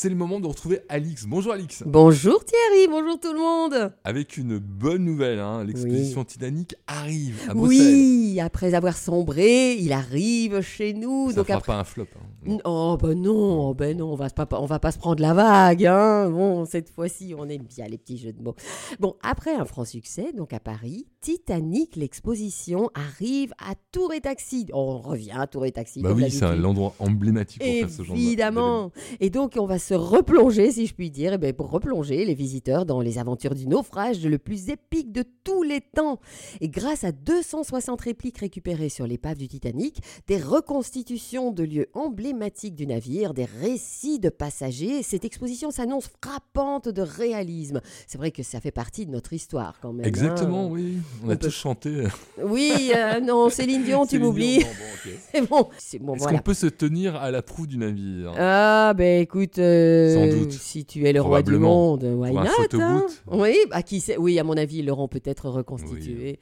c'est le moment de retrouver Alix. Bonjour Alix. Bonjour Thierry, bonjour tout le monde. Avec une bonne nouvelle, hein, l'exposition Titanic arrive à Bruxelles. Oui, après avoir sombré, il arrive chez nous. Ça donc fera après... pas un flop. hein. Oh ben non, ben non, on va pas, on va pas se prendre la vague, hein. Bon, cette fois-ci, on aime bien les petits jeux de mots. Bon, après un franc succès, donc à Paris, Titanic, l'exposition arrive à Tour et Taxi. On revient à Tour et Taxi. Bah oui, c'est d'habitude. l'endroit emblématique pour faire ce genre de- Évidemment. Et donc, on va se replonger, si je puis dire, eh ben, pour replonger les visiteurs dans les aventures du naufrage le plus épique de tous les temps. Et grâce à 260 répliques récupérées sur l'épave du Titanic, des reconstitutions de lieux emblématiques du navire, des récits de passagers, cette exposition s'annonce frappante de réalisme. C'est vrai que ça fait partie de notre histoire quand même. Exactement, hein. oui. On a peut- tous chanté. Oui, euh, non, Céline Dion, tu m'oublies. C'est bon. C'est bon, Est-ce voilà. qu'on peut se tenir à la proue du navire Ah, ben écoute, euh, Sans doute. si tu es le roi du monde, why Pour un not hein? Oui, bah, qui sait? Oui, à mon avis, ils l'auront peut-être reconstitué.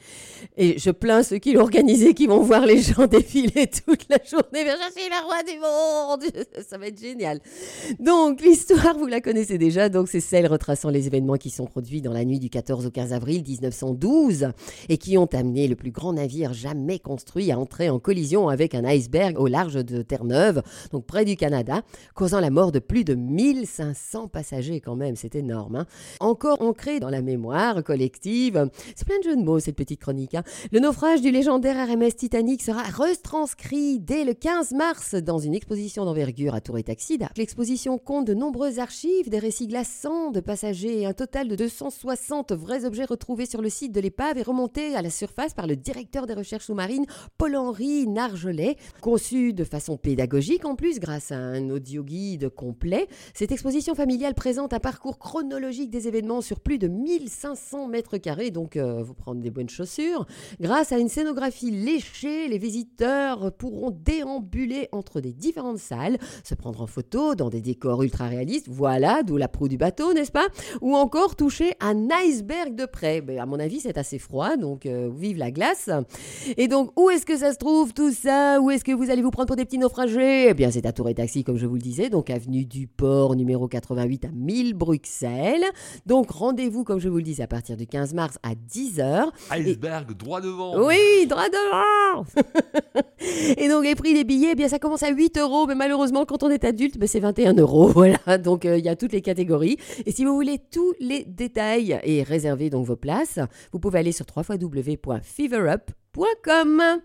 Et je plains ceux qui l'ont organisé, qui vont voir les gens défiler toute la journée. Mais je suis le roi du monde Ça va être génial. Donc, l'histoire, vous la connaissez déjà. Donc, c'est celle retraçant les événements qui sont produits dans la nuit du 14 au 15 avril 1912 et qui ont amené le plus grand navire jamais construit à entrer en collision avec un iceberg au large de Terre-Neuve, donc près du Canada, causant la mort de plus de 1500 passagers quand même, c'est énorme. hein. Encore ancré dans la mémoire collective, c'est plein de jeux de mots cette petite chronique. hein. Le naufrage du légendaire RMS Titanic sera retranscrit dès le 15 mars dans une exposition d'envergure à Tour et Taxida. L'exposition compte de nombreuses archives, des récits glaçants de passagers un total de 260 vrais objets retrouvés sur le site de l'épave remontés à la surface par le directeur des recherches sous-marines Paul-Henri Nargelet. Conçu de façon pédagogique en plus grâce à un audio guide complet, cette exposition familiale présente un parcours chronologique des événements sur plus de 1500 mètres carrés, donc euh, vous prendre des bonnes chaussures. Grâce à une scénographie léchée, les visiteurs pourront déambuler entre des différentes salles, se prendre en photo dans des décors ultra réalistes, voilà, d'où la proue du bateau, n'est-ce pas? Ou encore toucher un iceberg de près. Ben, à mon avis, c'est assez froid, donc euh, vive la glace. Et donc, où est-ce que ça se trouve tout ça? Où est-ce que vous allez vous prendre pour des petits naufragés? Eh bien, c'est à Tour et Taxi, comme je vous le disais, donc avenue du Port, numéro 88 à 1000 Bruxelles. Donc, rendez-vous, comme je vous le disais, à partir du 15 mars à 10h. Iceberg droit devant. Oui, droit devant Et donc les prix des billets, eh bien ça commence à 8 euros, mais malheureusement quand on est adulte, ben, c'est 21 euros. Voilà, donc euh, il y a toutes les catégories. Et si vous voulez tous les détails et réserver donc vos places, vous pouvez aller sur www.feverup.com.